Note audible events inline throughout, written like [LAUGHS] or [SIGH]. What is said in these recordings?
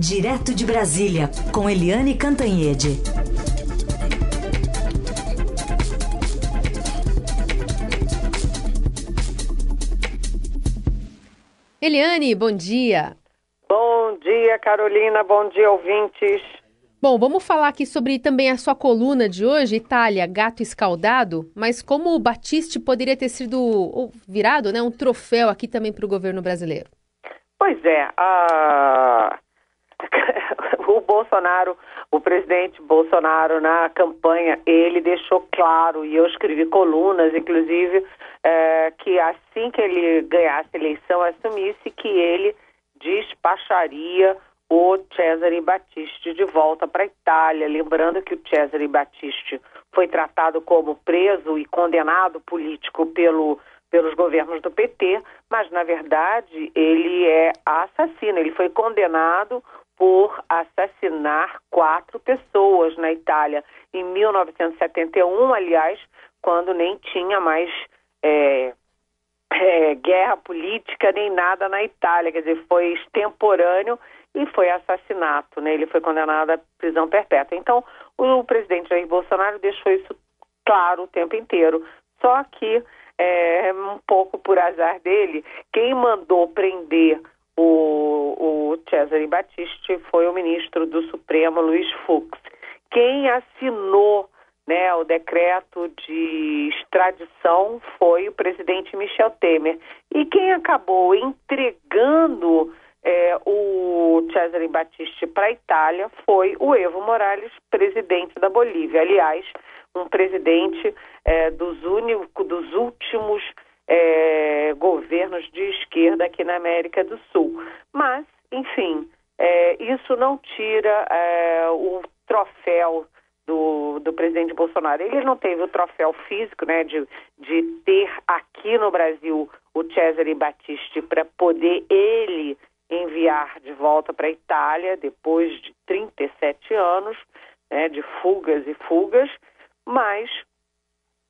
Direto de Brasília, com Eliane Cantanhede. Eliane, bom dia. Bom dia, Carolina. Bom dia, ouvintes. Bom, vamos falar aqui sobre também a sua coluna de hoje, Itália, gato escaldado, mas como o Batiste poderia ter sido virado, né, um troféu aqui também para o governo brasileiro. Pois é, a... o Bolsonaro, o presidente Bolsonaro na campanha, ele deixou claro, e eu escrevi colunas, inclusive, é, que assim que ele ganhasse a eleição, assumisse que ele despacharia o Cesare Battisti de volta para a Itália. Lembrando que o Cesare Battisti foi tratado como preso e condenado político pelo, pelos governos do PT, mas na verdade ele é assassino. Ele foi condenado por assassinar quatro pessoas na Itália em 1971, aliás, quando nem tinha mais é, é, guerra política nem nada na Itália, quer dizer, foi extemporâneo e foi assassinato, né? Ele foi condenado à prisão perpétua. Então, o presidente Jair Bolsonaro deixou isso claro o tempo inteiro. Só que, é, um pouco por azar dele, quem mandou prender o, o Cesare Battisti foi o ministro do Supremo, Luiz Fux. Quem assinou né, o decreto de extradição foi o presidente Michel Temer. E quem acabou entregando é, o Cesare Battisti para a Itália foi o Evo Morales, presidente da Bolívia. Aliás, um presidente é, dos, único, dos últimos é, governos de esquerda aqui na América do Sul. Mas, enfim, é, isso não tira é, o troféu do, do presidente Bolsonaro. Ele não teve o troféu físico, né, de, de ter aqui no Brasil o Cesare Battisti para poder ele enviar de volta para a Itália depois de 37 anos né, de fugas e fugas, mas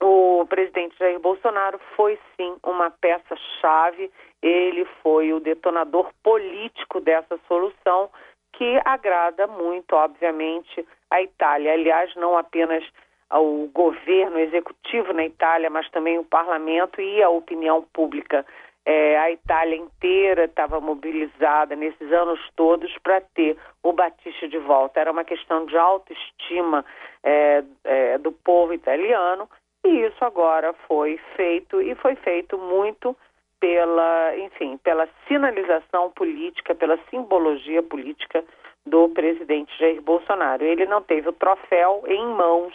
o presidente Jair Bolsonaro foi sim uma peça-chave, ele foi o detonador político dessa solução que agrada muito, obviamente, a Itália. Aliás, não apenas o governo executivo na Itália, mas também o parlamento e a opinião pública é, a Itália inteira estava mobilizada nesses anos todos para ter o Batista de volta. Era uma questão de autoestima é, é, do povo italiano e isso agora foi feito e foi feito muito pela, enfim, pela sinalização política, pela simbologia política do presidente Jair Bolsonaro. Ele não teve o troféu em mãos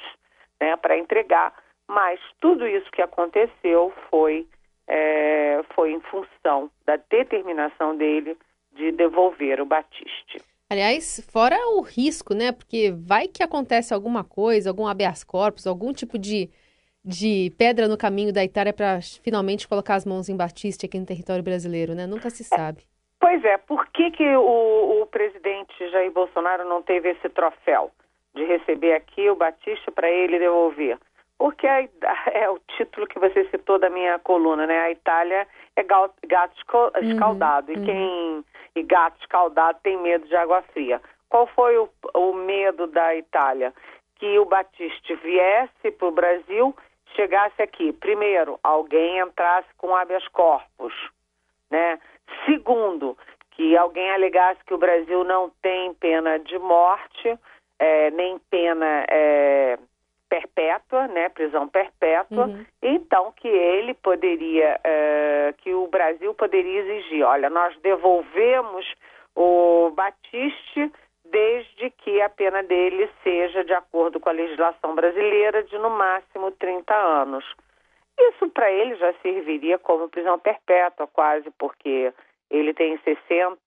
né, para entregar, mas tudo isso que aconteceu foi é, foi em função da determinação dele de devolver o Batiste. Aliás, fora o risco, né? Porque vai que acontece alguma coisa, algum habeas corpus, algum tipo de, de pedra no caminho da Itália para finalmente colocar as mãos em Batiste aqui no território brasileiro, né? Nunca se sabe. Pois é, por que, que o, o presidente Jair Bolsonaro não teve esse troféu de receber aqui o Batiste para ele devolver? Porque é, [LAUGHS] é, o título que você citou da minha coluna, né? A Itália é gato uhum, escaldado. Uhum, e quem e gato escaldado tem medo de água fria. Qual foi o, o medo da Itália? Que o Batiste viesse para o Brasil, chegasse aqui. Primeiro, alguém entrasse com habeas corpus, né? Segundo, que alguém alegasse que o Brasil não tem pena de morte, é, nem pena é, perpétua, né, prisão perpétua, uhum. então que ele poderia, uh, que o Brasil poderia exigir, olha, nós devolvemos o Batiste desde que a pena dele seja de acordo com a legislação brasileira de no máximo 30 anos. Isso para ele já serviria como prisão perpétua quase, porque ele tem 60,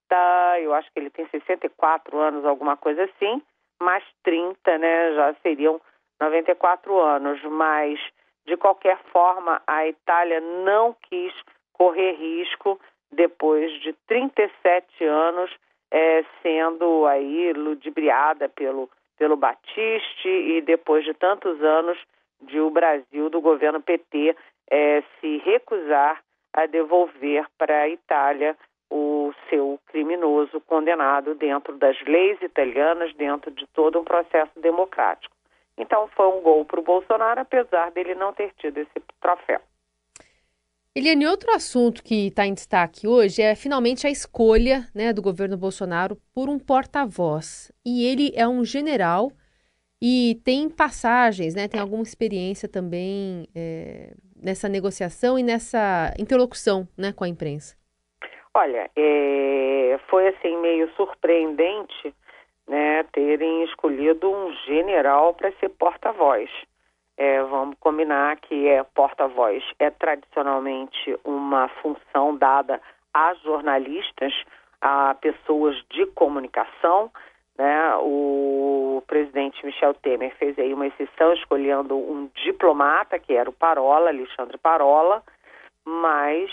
eu acho que ele tem 64 anos, alguma coisa assim, mais 30, né, já seriam 94 anos, mas de qualquer forma a Itália não quis correr risco depois de 37 anos é, sendo aí ludibriada pelo, pelo Batiste e depois de tantos anos de o Brasil, do governo PT, é, se recusar a devolver para a Itália o seu criminoso condenado dentro das leis italianas, dentro de todo um processo democrático. Então foi um gol para o Bolsonaro, apesar dele não ter tido esse troféu. Eliane, outro assunto que está em destaque hoje é finalmente a escolha né, do governo Bolsonaro por um porta-voz. E ele é um general e tem passagens, né, tem alguma experiência também é, nessa negociação e nessa interlocução né, com a imprensa. Olha, é, foi assim meio surpreendente né, terem escolhido um general para ser porta-voz. É, vamos combinar que é porta-voz é tradicionalmente uma função dada a jornalistas, a pessoas de comunicação. Né? O presidente Michel Temer fez aí uma exceção escolhendo um diplomata, que era o Parola, Alexandre Parola, mas,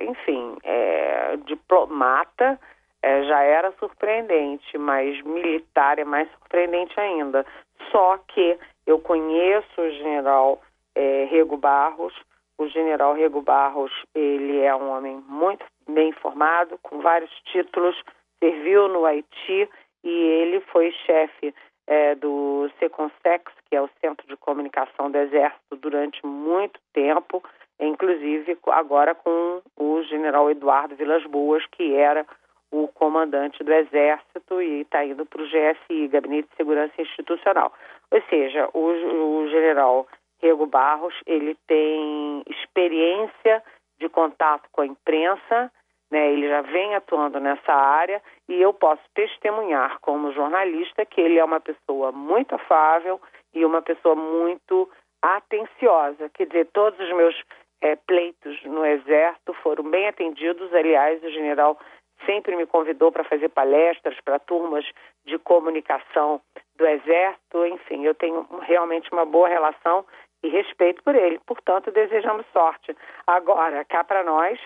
enfim, é, diplomata é, já era surpreendente, mas militar é mais surpreendente ainda. Só que eu conheço o general é, Rego Barros. O general Rego Barros, ele é um homem muito bem informado, com vários títulos, serviu no Haiti e ele foi chefe é, do Seconsex, que é o Centro de Comunicação do Exército, durante muito tempo, inclusive agora com o general Eduardo Vilas Boas, que era o comandante do Exército e está indo para o GSI, Gabinete de Segurança Institucional. Ou seja, o, o general Rego Barros, ele tem experiência de contato com a imprensa, né, ele já vem atuando nessa área e eu posso testemunhar como jornalista que ele é uma pessoa muito afável e uma pessoa muito atenciosa. Quer dizer, todos os meus é, pleitos no Exército foram bem atendidos. Aliás, o general sempre me convidou para fazer palestras para turmas de comunicação do Exército, enfim, eu tenho realmente uma boa relação e respeito por ele. Portanto, desejamos sorte. Agora, cá para nós,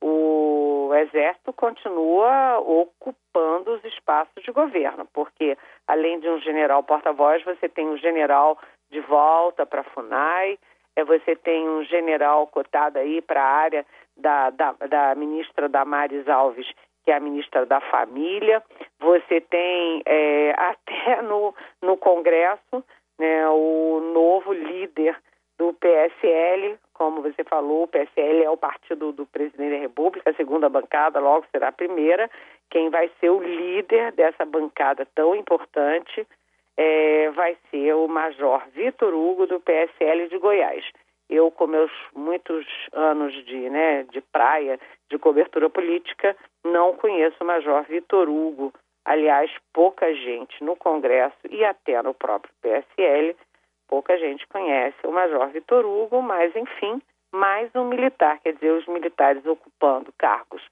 o Exército continua ocupando os espaços de governo, porque além de um general porta-voz, você tem um general de volta para a FUNAI, é, você tem um general cotado aí para a área da, da, da ministra Damares Alves, que é a ministra da Família. Você tem é, [LAUGHS] até no, no Congresso né, o novo líder do PSL, como você falou, o PSL é o partido do presidente da República, a segunda bancada logo será a primeira. Quem vai ser o líder dessa bancada tão importante é, vai ser o Major Vitor Hugo, do PSL de Goiás. Eu, com meus muitos anos de, né, de praia, de cobertura política, não conheço o Major Vitor Hugo. Aliás, pouca gente no Congresso e até no próprio PSL, pouca gente conhece o Major Vitor Hugo, mas, enfim, mais um militar, quer dizer, os militares ocupando cargos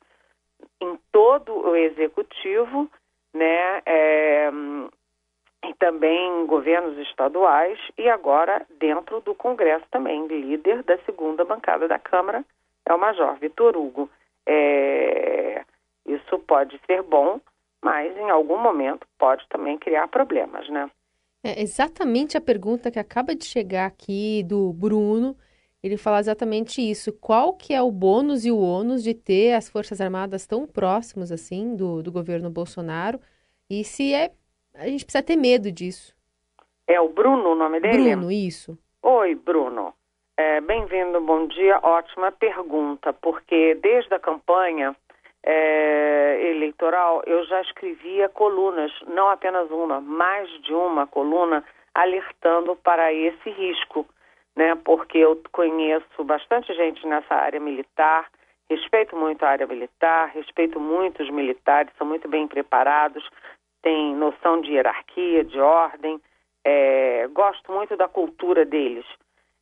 em todo o executivo, né, é, e também em governos estaduais e agora dentro do Congresso também, líder da segunda bancada da Câmara é o Major Vitor Hugo. É, isso pode ser bom, mas em algum momento pode também criar problemas, né? É exatamente a pergunta que acaba de chegar aqui do Bruno. Ele fala exatamente isso. Qual que é o bônus e o ônus de ter as Forças Armadas tão próximos assim do, do governo Bolsonaro? E se é a gente precisa ter medo disso. É o Bruno o nome dele? Bruno, isso. Oi, Bruno. É, Bem-vindo, bom dia. Ótima pergunta, porque desde a campanha é, eleitoral eu já escrevia colunas, não apenas uma, mais de uma coluna, alertando para esse risco, né? Porque eu conheço bastante gente nessa área militar, respeito muito a área militar, respeito muito os militares, são muito bem preparados, têm noção de hierarquia, de ordem. É, gosto muito da cultura deles.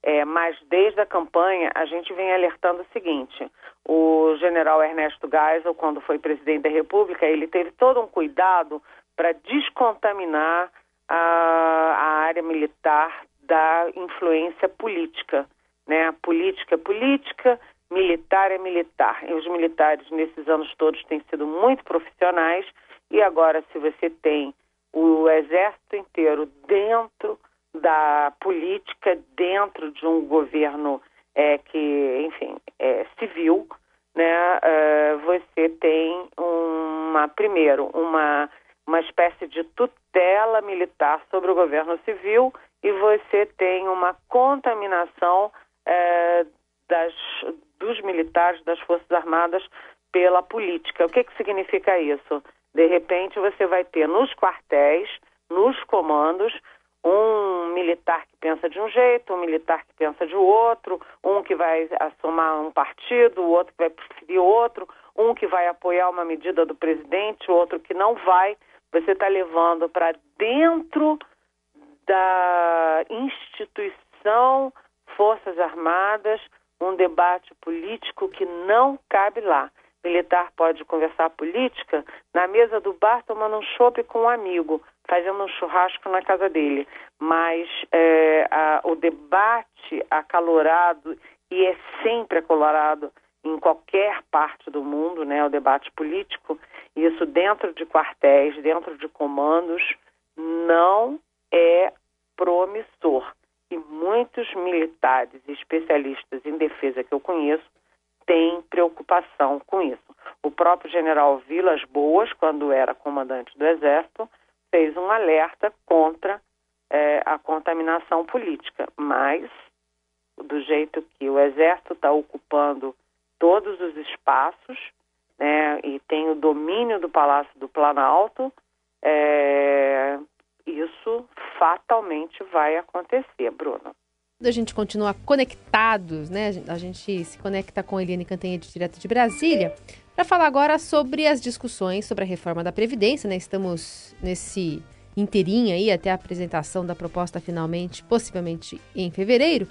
É, mas desde a campanha a gente vem alertando o seguinte: o general Ernesto Geisel, quando foi presidente da República, ele teve todo um cuidado para descontaminar a, a, área militar da influência política. Né? Política é política, militar é militar. E os militares, nesses anos todos, têm sido muito profissionais e agora, se você tem o exército inteiro dentro da política, dentro de um governo é, que, enfim, é civil, né, uh, você tem uma, primeiro, uma, uma espécie de tutela militar sobre o governo civil e você tem uma contaminação uh, das, dos militares, das Forças Armadas pela política. O que, que significa isso? De repente, você vai ter nos quartéis, nos comandos, um militar que pensa de um jeito, um militar que pensa de outro, um que vai assumar um partido, o outro que vai preferir outro, um que vai apoiar uma medida do presidente, o outro que não vai. Você está levando para dentro da instituição Forças Armadas um debate político que não cabe lá militar pode conversar política na mesa do bar tomando um chopp com um amigo, fazendo um churrasco na casa dele. Mas é, a, o debate acalorado, e é sempre acalorado em qualquer parte do mundo, né, o debate político, isso dentro de quartéis, dentro de comandos, não é promissor. E muitos militares e especialistas em defesa que eu conheço tem preocupação com isso. O próprio general Vilas Boas, quando era comandante do Exército, fez um alerta contra é, a contaminação política, mas do jeito que o Exército está ocupando todos os espaços né, e tem o domínio do Palácio do Planalto, é, isso fatalmente vai acontecer, Bruno a gente continua conectados, né? A gente se conecta com Eliane Cantanhede, direto de Brasília, para falar agora sobre as discussões sobre a reforma da Previdência, né? Estamos nesse inteirinho aí até a apresentação da proposta finalmente, possivelmente em fevereiro.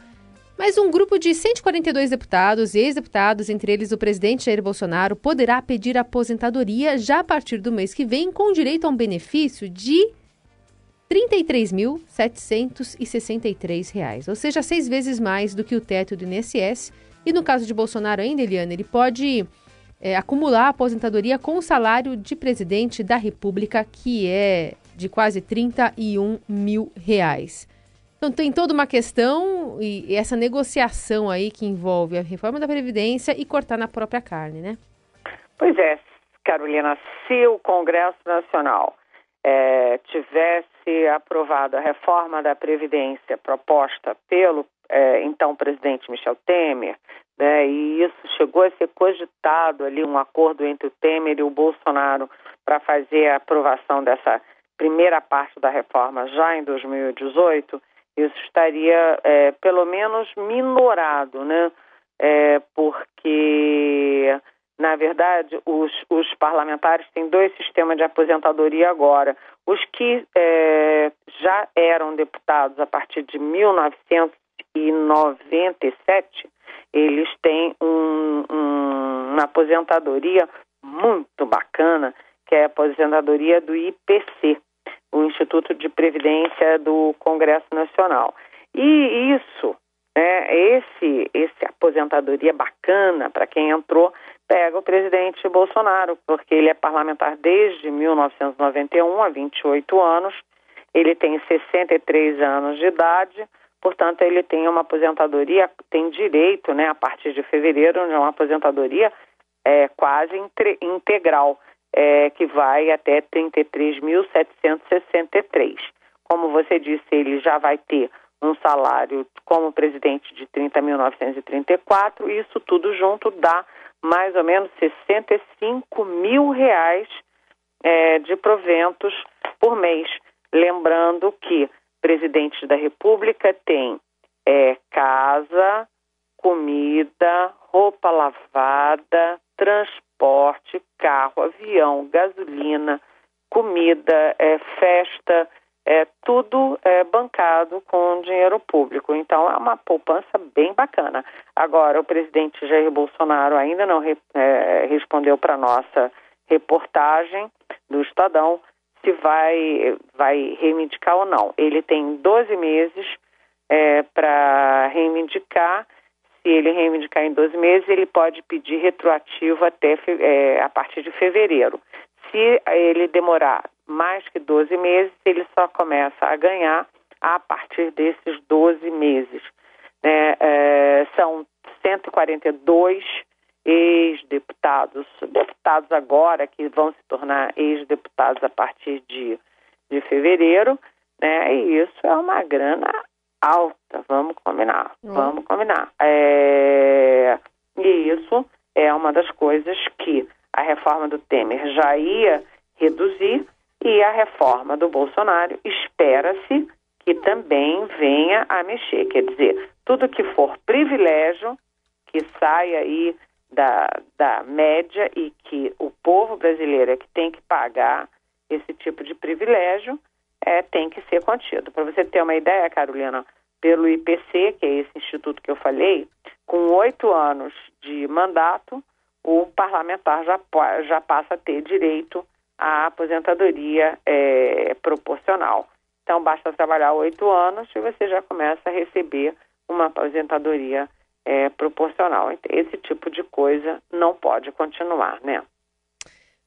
Mas um grupo de 142 deputados e ex-deputados, entre eles o presidente Jair Bolsonaro, poderá pedir aposentadoria já a partir do mês que vem, com direito a um benefício de R$ 33.763, ou seja, seis vezes mais do que o teto do INSS. E no caso de Bolsonaro ainda, Eliane, ele pode é, acumular a aposentadoria com o salário de presidente da República, que é de quase 31 mil reais. Então tem toda uma questão e essa negociação aí que envolve a reforma da Previdência e cortar na própria carne, né? Pois é, Carolina, se o Congresso Nacional é, tivesse aprovado a reforma da Previdência proposta pelo é, então presidente Michel Temer, né, e isso chegou a ser cogitado ali, um acordo entre o Temer e o Bolsonaro para fazer a aprovação dessa primeira parte da reforma já em 2018, isso estaria é, pelo menos minorado, né? É, porque na verdade, os, os parlamentares têm dois sistemas de aposentadoria agora. Os que é, já eram deputados a partir de 1997, eles têm um, um, uma aposentadoria muito bacana, que é a aposentadoria do IPC, o Instituto de Previdência do Congresso Nacional. E isso, né, esse, esse aposentadoria bacana para quem entrou pega o presidente Bolsonaro, porque ele é parlamentar desde 1991, há 28 anos, ele tem 63 anos de idade, portanto, ele tem uma aposentadoria, tem direito, né, a partir de fevereiro, de uma aposentadoria é, quase integral, é, que vai até 33.763. Como você disse, ele já vai ter um salário como presidente de 30.934, e isso tudo junto dá mais ou menos 65 mil reais é, de proventos por mês. Lembrando que presidentes da República têm é, casa, comida, roupa lavada, transporte, carro, avião, gasolina, comida, é, festa, é tudo é, bancado com dinheiro público. Então é uma poupança bem bacana. Agora, o presidente Jair Bolsonaro ainda não re, é, respondeu para nossa reportagem do Estadão se vai, vai reivindicar ou não. Ele tem 12 meses é, para reivindicar. Se ele reivindicar em 12 meses, ele pode pedir retroativo até é, a partir de fevereiro. Se ele demorar mais que 12 meses, ele só começa a ganhar a partir desses 12 meses. É, é, são 142 ex-deputados, deputados agora que vão se tornar ex-deputados a partir de, de fevereiro, né? E isso é uma grana alta, vamos combinar, uhum. vamos combinar. É, e isso é uma das coisas que a reforma do Temer já ia reduzir e a reforma do Bolsonaro espera-se que também venha a mexer. Quer dizer, tudo que for privilégio, que saia aí da, da média e que o povo brasileiro é que tem que pagar esse tipo de privilégio, é, tem que ser contido. Para você ter uma ideia, Carolina, pelo IPC, que é esse instituto que eu falei, com oito anos de mandato, o parlamentar já, já passa a ter direito à aposentadoria é, proporcional. Então, basta trabalhar oito anos e você já começa a receber uma aposentadoria é, proporcional. Então, esse tipo de coisa não pode continuar, né?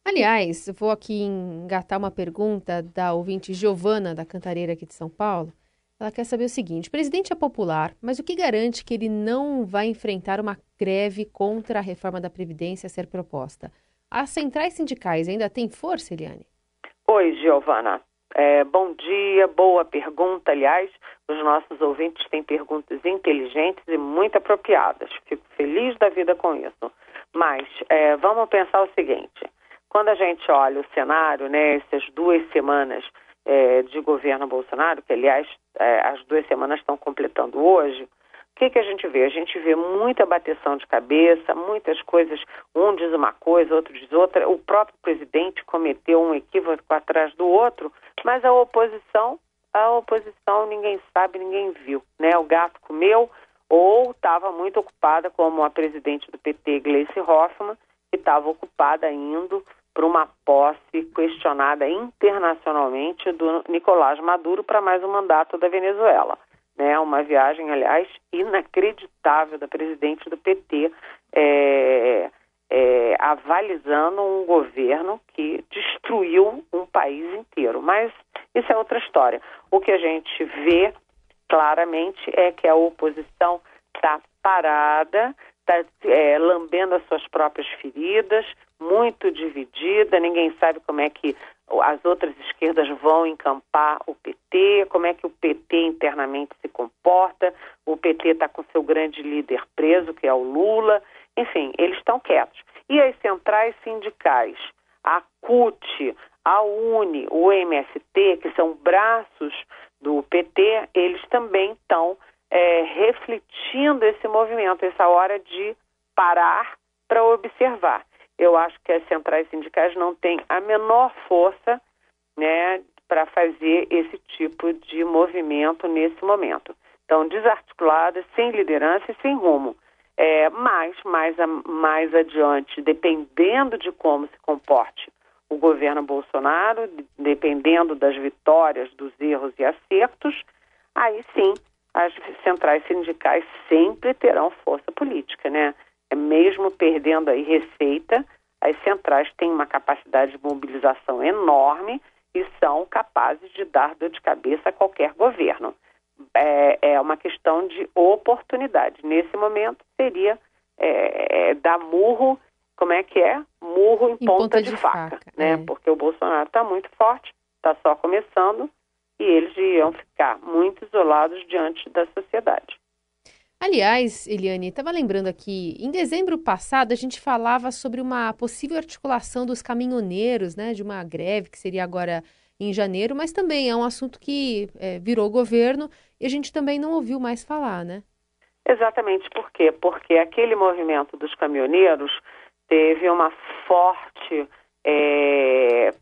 Aliás, vou aqui engatar uma pergunta da ouvinte Giovana, da Cantareira aqui de São Paulo. Ela quer saber o seguinte: o presidente é popular, mas o que garante que ele não vai enfrentar uma greve contra a reforma da Previdência a ser proposta? As centrais sindicais ainda têm força, Eliane? Oi, Giovana. É, bom dia, boa pergunta. Aliás, os nossos ouvintes têm perguntas inteligentes e muito apropriadas. Fico feliz da vida com isso. Mas é, vamos pensar o seguinte: quando a gente olha o cenário, né, essas duas semanas é, de governo Bolsonaro, que aliás é, as duas semanas estão completando hoje, o que, que a gente vê? A gente vê muita bateção de cabeça, muitas coisas, um diz uma coisa, outro diz outra. O próprio presidente cometeu um equívoco atrás do outro, mas a oposição, a oposição ninguém sabe, ninguém viu. Né? O gato comeu ou estava muito ocupada, como a presidente do PT, Gleice Hoffmann, que estava ocupada indo para uma posse questionada internacionalmente do Nicolás Maduro para mais um mandato da Venezuela. Né, uma viagem, aliás, inacreditável da presidente do PT, é, é, avalizando um governo que destruiu um país inteiro. Mas isso é outra história. O que a gente vê claramente é que a oposição está parada, está é, lambendo as suas próprias feridas, muito dividida, ninguém sabe como é que as outras esquerdas vão encampar o PT, como é que o PT internamente se comporta, o PT está com seu grande líder preso, que é o Lula, enfim, eles estão quietos. E as centrais sindicais, a CUT, a UNE, o MST, que são braços do PT, eles também estão é, refletindo esse movimento, essa hora de parar para observar eu acho que as centrais sindicais não têm a menor força né, para fazer esse tipo de movimento nesse momento. Então, desarticuladas, sem liderança e sem rumo. É, mas, mais, mais adiante, dependendo de como se comporte o governo Bolsonaro, dependendo das vitórias, dos erros e acertos, aí sim as centrais sindicais sempre terão força política, né? É mesmo perdendo aí receita, as centrais têm uma capacidade de mobilização enorme e são capazes de dar dor de cabeça a qualquer governo. É, é uma questão de oportunidade. Nesse momento seria é, é dar murro, como é que é? Murro em, em ponta, ponta, de, de faca, faca, né? É. Porque o Bolsonaro está muito forte, está só começando e eles iam ficar muito isolados diante da sociedade. Aliás, Eliane, estava lembrando aqui, em dezembro passado a gente falava sobre uma possível articulação dos caminhoneiros, né, de uma greve que seria agora em janeiro, mas também é um assunto que é, virou governo e a gente também não ouviu mais falar, né? Exatamente, por quê? Porque aquele movimento dos caminhoneiros teve uma forte é,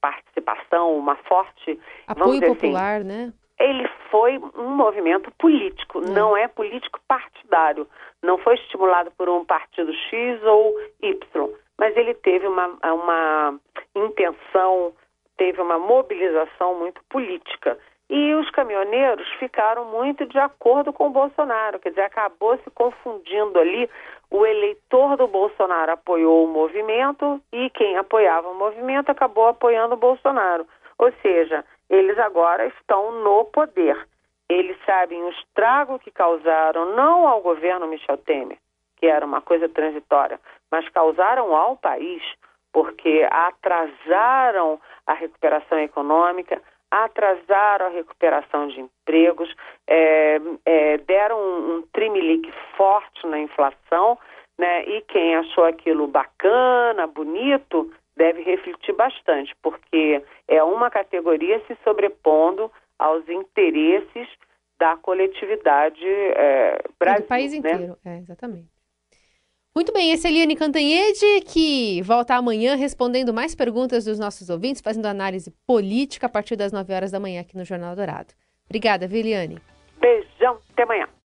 participação, uma forte apoio assim, popular, assim, né? Ele foi um movimento político, hum. não é político partidário. Não foi estimulado por um partido X ou Y, mas ele teve uma, uma intenção, teve uma mobilização muito política. E os caminhoneiros ficaram muito de acordo com o Bolsonaro, quer dizer, acabou se confundindo ali. O eleitor do Bolsonaro apoiou o movimento e quem apoiava o movimento acabou apoiando o Bolsonaro. Ou seja, eles agora estão no poder. Eles sabem o estrago que causaram não ao governo Michel Temer, que era uma coisa transitória, mas causaram ao país, porque atrasaram a recuperação econômica, atrasaram a recuperação de empregos, é, é, deram um, um trimelique forte na inflação, né? E quem achou aquilo bacana, bonito, deve refletir bastante, porque é uma categoria se sobrepondo aos interesses da coletividade é, Brasil. Do país né? inteiro, é, exatamente. Muito bem, esse é Eliane Cantanhede, que volta amanhã respondendo mais perguntas dos nossos ouvintes, fazendo análise política a partir das 9 horas da manhã aqui no Jornal Dourado. Obrigada, viu, Eliane? Beijão, até amanhã.